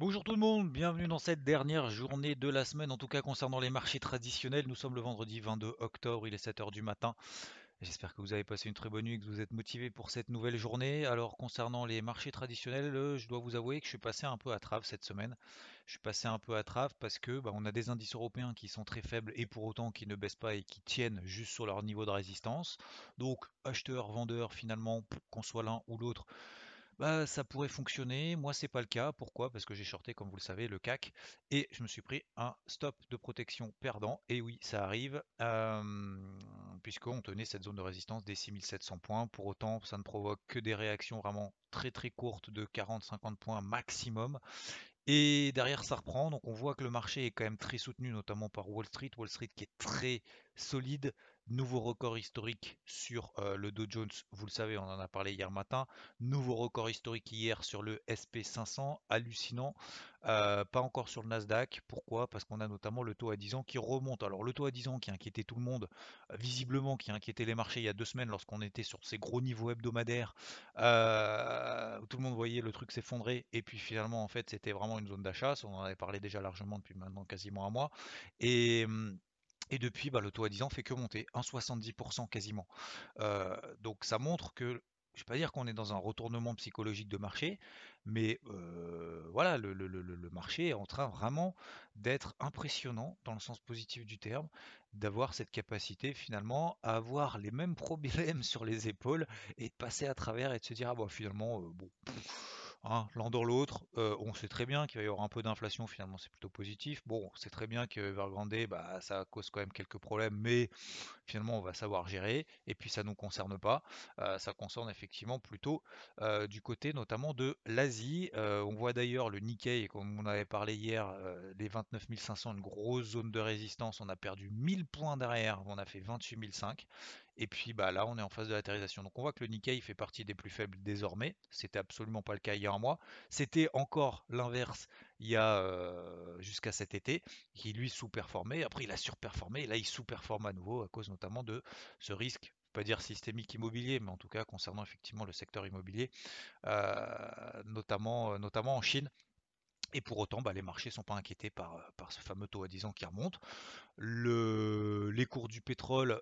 Bonjour tout le monde, bienvenue dans cette dernière journée de la semaine, en tout cas concernant les marchés traditionnels. Nous sommes le vendredi 22 octobre, il est 7h du matin. J'espère que vous avez passé une très bonne nuit que vous êtes motivé pour cette nouvelle journée. Alors concernant les marchés traditionnels, euh, je dois vous avouer que je suis passé un peu à trave cette semaine. Je suis passé un peu à trave parce que bah, on a des indices européens qui sont très faibles et pour autant qui ne baissent pas et qui tiennent juste sur leur niveau de résistance. Donc acheteurs, vendeurs, finalement, qu'on soit l'un ou l'autre, bah, ça pourrait fonctionner. Moi, c'est pas le cas. Pourquoi? Parce que j'ai shorté, comme vous le savez, le CAC et je me suis pris un stop de protection perdant. Et oui, ça arrive, puisqu'on tenait cette zone de résistance des 6700 points. Pour autant, ça ne provoque que des réactions vraiment très très courtes de 40-50 points maximum. Et derrière, ça reprend. Donc, on voit que le marché est quand même très soutenu, notamment par Wall Street. Wall Street qui est très solide. Nouveau record historique sur euh, le Dow Jones, vous le savez, on en a parlé hier matin. Nouveau record historique hier sur le SP500, hallucinant. Euh, pas encore sur le Nasdaq. Pourquoi? Parce qu'on a notamment le taux à 10 ans qui remonte. Alors le taux à 10 ans qui inquiétait tout le monde, euh, visiblement qui inquiétait les marchés il y a deux semaines lorsqu'on était sur ces gros niveaux hebdomadaires, tout le monde voyait le truc s'effondrer. Et puis finalement, en fait, c'était vraiment une zone d'achat. On en avait parlé déjà largement depuis maintenant quasiment un mois. Et hum, et depuis, le taux à 10 ans fait que monter, 1,70% quasiment. Donc ça montre que, je ne vais pas dire qu'on est dans un retournement psychologique de marché, mais voilà, le, marché est en train vraiment d'être impressionnant dans le sens positif du terme, d'avoir cette capacité finalement à avoir les mêmes problèmes sur les épaules et de passer à travers et de se dire, ah bah finalement, euh, bon Hein, l'un dans l'autre, on sait très bien qu'il va y avoir un peu d'inflation, finalement c'est plutôt positif. Bon, c'est très bien que Evergrande, bah, ça cause quand même quelques problèmes, mais finalement on va savoir gérer. Et puis ça ne nous concerne pas, ça concerne effectivement plutôt du côté notamment de l'Asie. on voit d'ailleurs le Nikkei, comme on avait parlé hier, les 29 500, une grosse zone de résistance, on a perdu 1000 points derrière, on a fait 28 500. Et puis bah, là, on est en phase de latérisation. Donc on voit que le Nikkei fait partie des plus faibles désormais. C'était absolument pas le cas il y a un mois. C'était encore l'inverse il y a euh, jusqu'à cet été, qui lui sous-performait. Après, il a surperformé. Et là, il sous-performe à nouveau à cause notamment de ce risque pas dire systémique immobilier, mais en tout cas concernant effectivement le secteur immobilier, euh, notamment, euh, notamment en Chine. Et pour autant, bah, les marchés ne sont pas inquiétés par, par, ce fameux taux à 10 ans qui remonte. Le, les cours du pétrole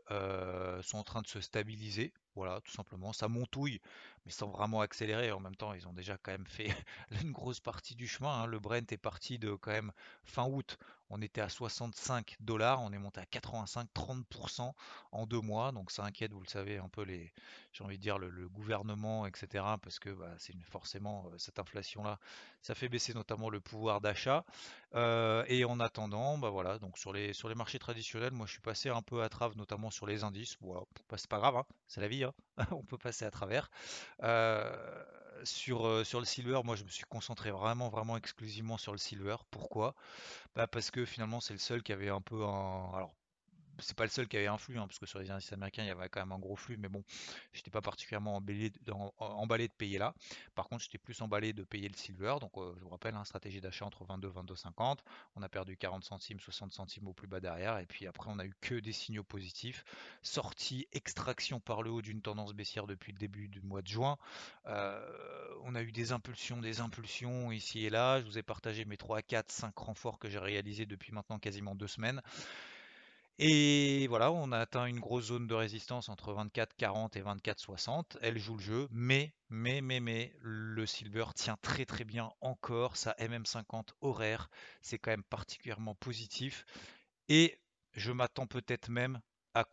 sont en train de se stabiliser. Voilà, tout simplement. Ça montouille, mais sans vraiment accélérer. En même temps, ils ont déjà quand même fait une grosse partie du chemin. Hein. Le Brent est parti de quand même fin août. On était à 65 dollars, on est monté à 85, 30% en deux mois. Donc ça inquiète, vous le savez, un peu les, j'ai envie de dire le, gouvernement, etc. Parce que bah, c'est forcément euh, cette inflation-là, ça fait baisser notamment le pouvoir d'achat. Euh, et en attendant, bah voilà, donc sur les marchés traditionnels, moi je suis passé un peu à travers, notamment sur les indices. Bon, c'est pas grave, hein, c'est la vie, hein. on peut passer à travers. Euh, sur, sur le silver, moi je me suis concentré vraiment, vraiment exclusivement sur le silver. Pourquoi? Bah Parce que finalement c'est le seul qui avait un peu un... Alors c'est pas le seul qui avait un flux, hein, parce que sur les indices américains, il y avait quand même un gros flux, mais bon, j'étais pas particulièrement emballé, de payer là. Par contre, j'étais plus emballé de payer le silver. Donc, euh, je vous rappelle, hein, stratégie d'achat entre 22 et 22,50. On a perdu 40 centimes, 60 centimes au plus bas derrière. Et puis après, on a eu que des signaux positifs. Sortie, extraction par le haut d'une tendance baissière depuis le début du mois de juin. Euh, on a eu des impulsions, des impulsions ici et là. Je vous ai partagé mes 3, 4, 5 renforts que j'ai réalisés depuis maintenant quasiment deux semaines. Et voilà, on a atteint une grosse zone de résistance entre 24,40 et 24,60. Elle joue le jeu, mais, mais, mais, mais, le silver tient très très bien encore. Sa MM50 horaire, c'est quand même particulièrement positif. Et je m'attends peut-être même à,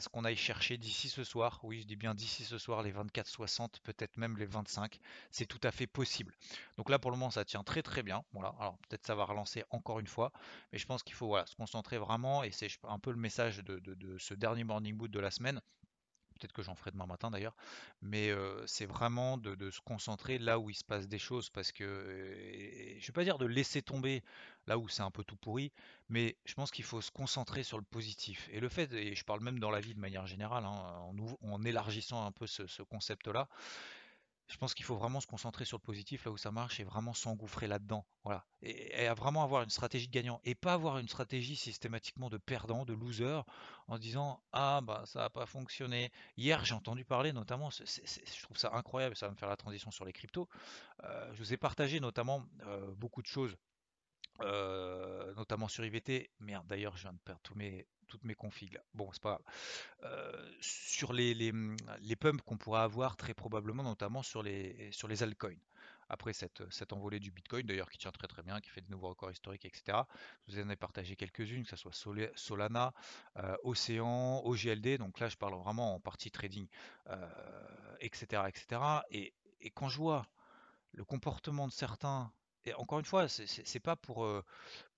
ce qu'on aille chercher d'ici ce soir, oui je dis bien d'ici ce soir les 24-60, peut-être même les 25, c'est tout à fait possible. Donc là pour le moment ça tient très très bien, voilà, alors peut-être ça va relancer encore une fois, mais je pense qu'il faut se concentrer vraiment, et c'est un peu le message de, ce dernier morning boot de la semaine, peut-être que j'en ferai demain matin d'ailleurs, mais c'est vraiment de, se concentrer là où il se passe des choses, parce que, je vais pas dire de laisser tomber là où c'est un peu tout pourri, mais je pense qu'il faut se concentrer sur le positif. Et le fait, et je parle même dans la vie de manière générale, hein, en, élargissant un peu ce concept-là, je pense qu'il faut vraiment se concentrer sur le positif là où ça marche et vraiment s'engouffrer là-dedans. Et, vraiment avoir une stratégie de gagnant et pas avoir une stratégie systématiquement de perdant, de loser, en disant Ah bah ça n'a pas fonctionné. Hier j'ai entendu parler notamment, je trouve ça incroyable, ça va me faire la transition sur les cryptos. Euh, je vous ai partagé notamment euh, beaucoup de choses. Euh, notamment sur IVT, merde d'ailleurs je viens de perdre tous mes, toutes mes configs Bon, c'est pas grave. Euh, sur les, les, mmh, les pumps qu'on pourra avoir très probablement, notamment sur les, sur les altcoins. Après cette, cette envolée du Bitcoin, d'ailleurs, qui tient très très bien, qui fait de nouveaux records historiques, etc. Je vous en ai partagé quelques-unes, que ce soit Solana, euh, Océan, OGLD. Donc là, je parle vraiment en partie trading, etc., etc. Et, et quand je vois le comportement de certains et encore une fois, c'est pas pour,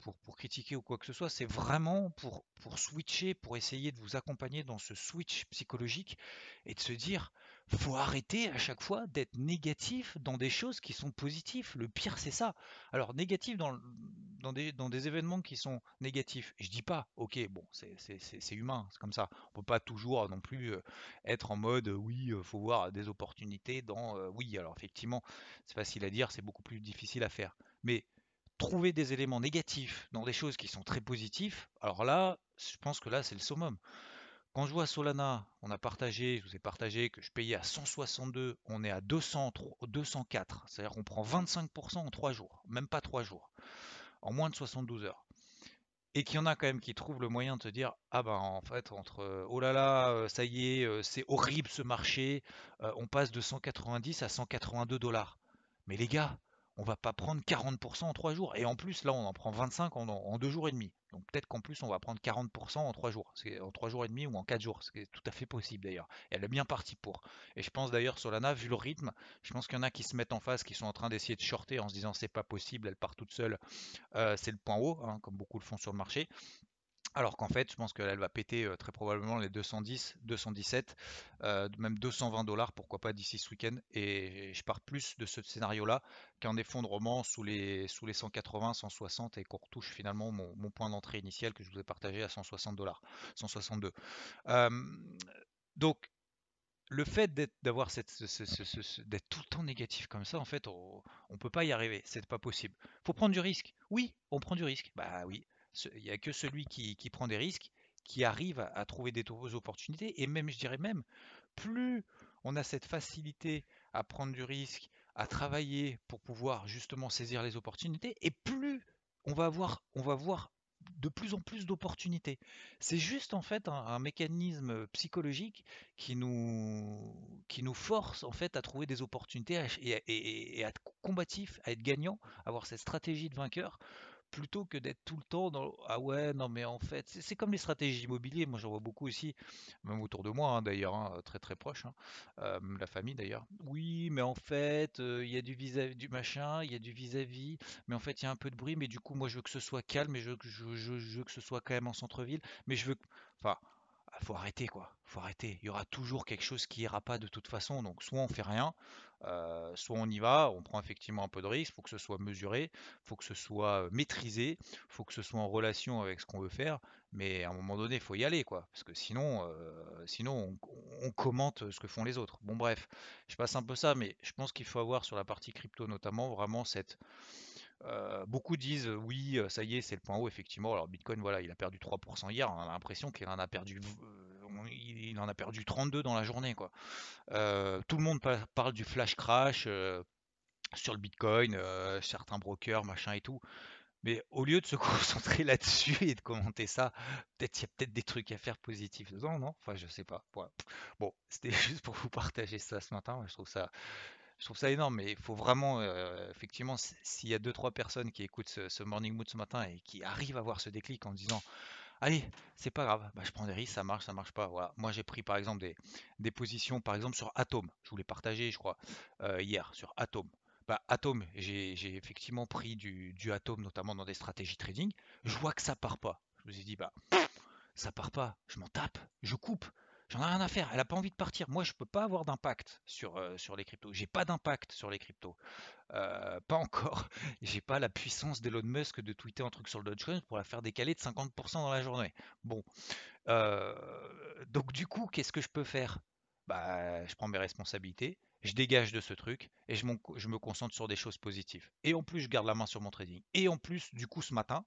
pour, critiquer ou quoi que ce soit, c'est vraiment pour switcher, pour essayer de vous accompagner dans ce switch psychologique et de se dire, faut arrêter à chaque fois d'être négatif dans des choses qui sont positives. Le pire, c'est ça. Alors, négatif dans, dans, des, dans des événements qui sont négatifs. Je dis pas, ok, bon, c'est humain, c'est comme ça. On peut pas toujours non plus être en mode, oui, faut voir des opportunités dans, oui, alors effectivement, c'est facile à dire, c'est beaucoup plus difficile à faire. Mais trouver des éléments négatifs dans des choses qui sont très positifs, alors là, je pense que là, c'est le summum. Quand je vois Solana, on a partagé, je vous ai partagé que je payais à 162, on est à 200, 204. C'est-à-dire qu'on prend 25% en 3 jours, même pas 3 jours, en moins de 72 heures. Et qu'il y en a quand même qui trouvent le moyen de se dire Ah ben en fait, entre oh là là, euh, ça y est, euh, c'est horrible ce marché, euh, on passe de 190 à 182 dollars. Mais les gars, on va pas prendre 40% en 3 jours. Et en plus, là, on en prend 25 en, en 2 jours et demi. Donc peut-être qu'en plus, on va prendre 40% en 3 jours. En 3 jours et demi ou en 4 jours. C'est tout à fait possible d'ailleurs. Elle est bien partie pour. Et je pense d'ailleurs, Solana, vu le rythme, je pense qu'il y en a qui se mettent en face, qui sont en train d'essayer de shorter en se disant c'est pas possible, elle part toute seule. Euh, c'est le point haut, hein, comme beaucoup le font sur le marché. Alors qu'en fait, je pense qu'elle va péter très probablement les 210, 217, même 220 dollars, pourquoi pas d'ici ce week-end. Et je pars plus de ce scénario-là qu'un effondrement sous les, sous les 180, 160 et qu'on retouche finalement mon, point d'entrée initial que je vous ai partagé à 160 dollars, 162. donc, le fait d'avoir d'être tout le temps négatif comme ça, en fait, on, ne peut pas y arriver. C'est pas possible. Faut prendre du risque. Oui, on prend du risque. Bah oui, il n'y a que celui qui, prend des risques qui arrive à, trouver des opportunités. Et même, je dirais même, plus on a cette facilité à prendre du risque, à travailler pour pouvoir justement saisir les opportunités, et plus on va avoir, on va voir de plus en plus d'opportunités. C'est juste en fait un, mécanisme psychologique qui nous, qui nous force en fait à trouver des opportunités et, et à être combatif, à être gagnant, à avoir cette stratégie de vainqueur plutôt que d'être tout le temps dans ah ouais non mais en fait c'est comme les stratégies immobilières. Moi j'en vois beaucoup aussi même autour de moi hein, d'ailleurs hein, très très proche hein, la famille d'ailleurs. Oui mais en fait euh, il y a du vis-à-vis du machin il y a du vis-à-vis mais en fait il y a un peu de bruit mais du coup moi je veux que ce soit calme et je, je, je, veux que ce soit quand même en centre-ville mais je veux enfin faut arrêter quoi, faut arrêter. Il y aura toujours quelque chose qui ira pas de toute façon. Donc soit on fait rien, euh, soit on y va, on prend effectivement un peu de risque, faut que ce soit mesuré, faut que ce soit maîtrisé, faut que ce soit en relation avec ce qu'on veut faire, mais à un moment donné, faut y aller, quoi, parce que sinon, euh, sinon on, commente ce que font les autres. Bon bref, je passe un peu ça, mais je pense qu'il faut avoir sur la partie crypto notamment vraiment cette euh, beaucoup disent oui, ça y est, c'est le point haut, effectivement. Alors Bitcoin, voilà, il a perdu 3% hier. On a l'impression qu'il en a perdu il en a perdu 32 dans la journée. Quoi. Euh, tout le monde parle du flash crash euh, sur le Bitcoin, euh, certains brokers, machin et tout. Mais au lieu de se concentrer là-dessus et de commenter ça, peut-être il y a peut-être des trucs à faire positifs dedans, non? Enfin, je sais pas. Bon, c'était juste pour vous partager ça ce matin. Je trouve ça, je trouve ça énorme, mais il faut vraiment, effectivement, s'il y a deux trois personnes qui écoutent ce, Morning Mood ce matin et qui arrivent à avoir ce déclic en disant Allez, c'est pas grave, bah, je prends des risques, ça marche, ça marche pas. Voilà. Moi j'ai pris par exemple des, positions par exemple sur Atom. Je voulais partager, je crois, euh, hier sur Atom. Bah, Atom, j'ai effectivement pris du, du Atom, notamment dans des stratégies trading. Je vois que ça part pas. Je me suis dit, bah, ça part pas, je m'en tape, je coupe. J'en ai rien à faire. Elle a pas envie de partir. Moi, je peux pas avoir d'impact sur, euh, sur les cryptos. J'ai pas d'impact sur les cryptos. Euh, pas encore. J'ai pas la puissance d'Elon Musk de tweeter un truc sur le Dogecoin pour la faire décaler de 50% dans la journée. Bon. Euh, donc du coup, qu'est-ce que je peux faire? Bah, je prends mes responsabilités, je dégage de ce truc et je, je me concentre sur des choses positives. Et en plus, je garde la main sur mon trading. Et en plus, du coup, ce matin,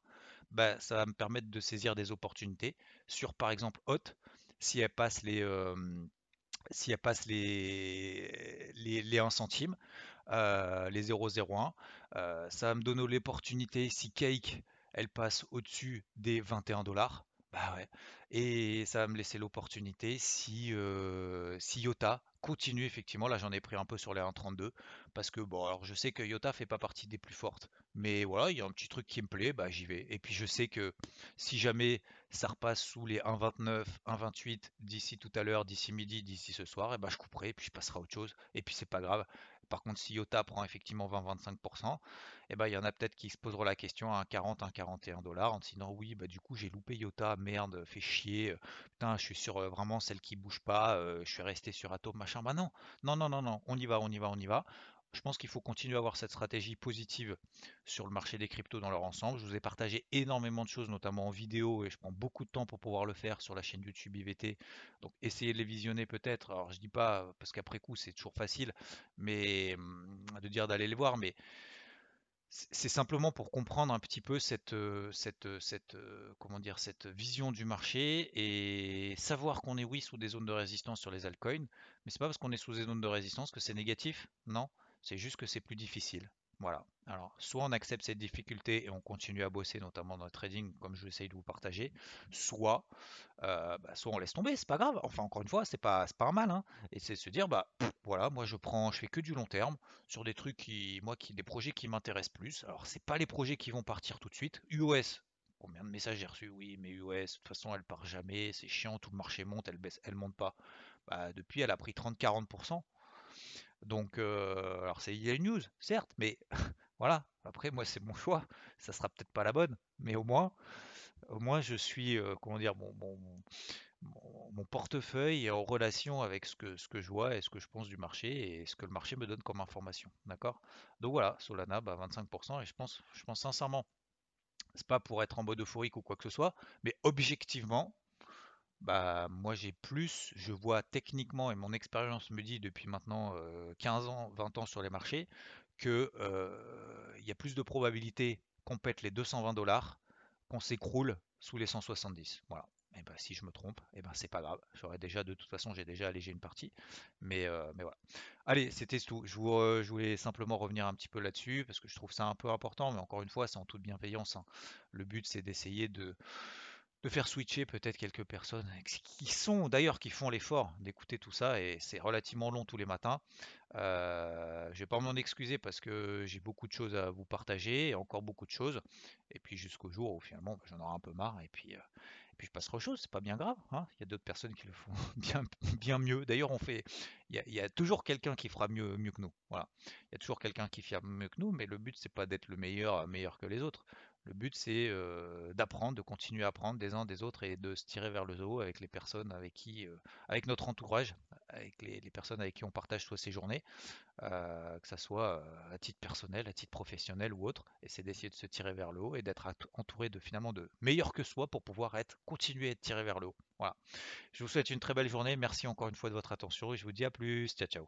bah, ça va me permettre de saisir des opportunités sur, par exemple, Hot, si elle passe les, si elle passe les, les, 1 centime, les 0,01, ça va me donner l'opportunité, si Cake, elle passe au-dessus des 21 dollars, bah et ça va me laisser l'opportunité si, si Iota continue effectivement, là j'en ai pris un peu sur les 1.32 parce que bon alors je sais que Iota fait pas partie des plus fortes mais voilà il y a un petit truc qui me plaît bah j'y vais et puis je sais que si jamais ça repasse sous les 1.29 1.28 d'ici tout à l'heure d'ici midi d'ici ce soir et bah je couperai et puis je passerai à autre chose et puis c'est pas grave par contre, si Iota prend effectivement 20-25%, eh ben, il y en a peut-être qui se poseront la question à 40, 41 dollars en disant oui, bah, du coup j'ai loupé Iota, merde, fait chier, putain, je suis sur vraiment celle qui bouge pas, je suis resté sur Atom, machin. Bah non, non, non, non, non, on y va, on y va, on y va. Je pense qu'il faut continuer à avoir cette stratégie positive sur le marché des cryptos dans leur ensemble. Je vous ai partagé énormément de choses, notamment en vidéo, et je prends beaucoup de temps pour pouvoir le faire sur la chaîne YouTube IVT. Donc essayez de les visionner peut-être. Alors je dis pas, parce qu'après coup c'est toujours facile, mais hum, de dire d'aller les voir, mais c'est simplement pour comprendre un petit peu cette, euh, cette, euh, cette, euh, comment dire, cette vision du marché et savoir qu'on est oui sous des zones de résistance sur les altcoins, mais c'est pas parce qu'on est sous des zones de résistance que c'est négatif, non, c'est juste que c'est plus difficile. Voilà. Alors, soit on accepte cette difficulté et on continue à bosser, notamment dans le trading, comme je l'essaye de vous partager, soit, euh, bah, soit on laisse tomber, c'est pas grave. Enfin, encore une fois, c'est pas, pas un mal. Hein. Et c'est se dire, bah voilà, moi je prends, je fais que du long terme sur des trucs qui, moi, qui, des projets qui m'intéressent plus. Alors, c'est pas les projets qui vont partir tout de suite. UOS, combien de messages j'ai reçus? Oui, mais UOS, de toute façon, elle part jamais, c'est chiant, tout le marché monte, elle baisse, elle monte pas. Bah, depuis, elle a pris 30-40%. Donc, euh, alors c'est une news, certes, mais voilà. Après, moi, c'est mon choix. Ça sera peut-être pas la bonne, mais au moins, au moins, je suis, euh, comment dire, mon, mon, portefeuille est en relation avec ce que, ce que je vois et ce que je pense du marché et ce que le marché me donne comme information. D'accord? Donc voilà, Solana, bah, 25%, et je pense, je pense sincèrement, c'est pas pour être en mode euphorique ou quoi que ce soit, mais objectivement, bah, moi j'ai plus, je vois techniquement et mon expérience me dit depuis maintenant 15 ans, 20 ans sur les marchés que il y a plus de probabilité qu'on pète les 220 dollars qu'on s'écroule sous les 170. Voilà. Et ben, si je me trompe, et ben c'est pas grave. J'aurais déjà de toute façon j'ai déjà allégé une partie, mais voilà. Allez, c'était tout. Je, je, voulais simplement revenir un petit peu là-dessus parce que je trouve ça un peu important, mais encore une fois, c'est en toute bienveillance. Hein. Le but c'est d'essayer de faire switcher peut-être quelques personnes qui sont d'ailleurs qui font l'effort d'écouter tout ça et c'est relativement long tous les matins. Euh, je vais pas m'en excuser parce que j'ai beaucoup de choses à vous partager et encore beaucoup de choses. Et puis jusqu'au jour où finalement bah, j'en aurai un peu marre et puis, euh, je passerai aux choses, c'est pas bien grave. Hein. Il y a d'autres personnes qui le font bien, mieux. D'ailleurs, on fait, il y, a, toujours quelqu'un qui fera mieux, mieux que nous. Voilà, il y a toujours quelqu'un qui fera mieux que nous, mais le but c'est pas d'être le meilleur, meilleur que les autres. Le but, c'est d'apprendre, de continuer à apprendre des uns des autres et de se tirer vers le haut avec les personnes avec qui, avec notre entourage, avec les, personnes avec qui on partage soit ces journées, que ce soit à titre personnel, à titre professionnel ou autre. Et c'est d'essayer de se tirer vers le haut et d'être entouré de finalement de meilleurs que soi pour pouvoir continuer à être tiré vers le haut. Voilà. Je vous souhaite une très belle journée. Merci encore une fois de votre attention et je vous dis à plus. Ciao, ciao.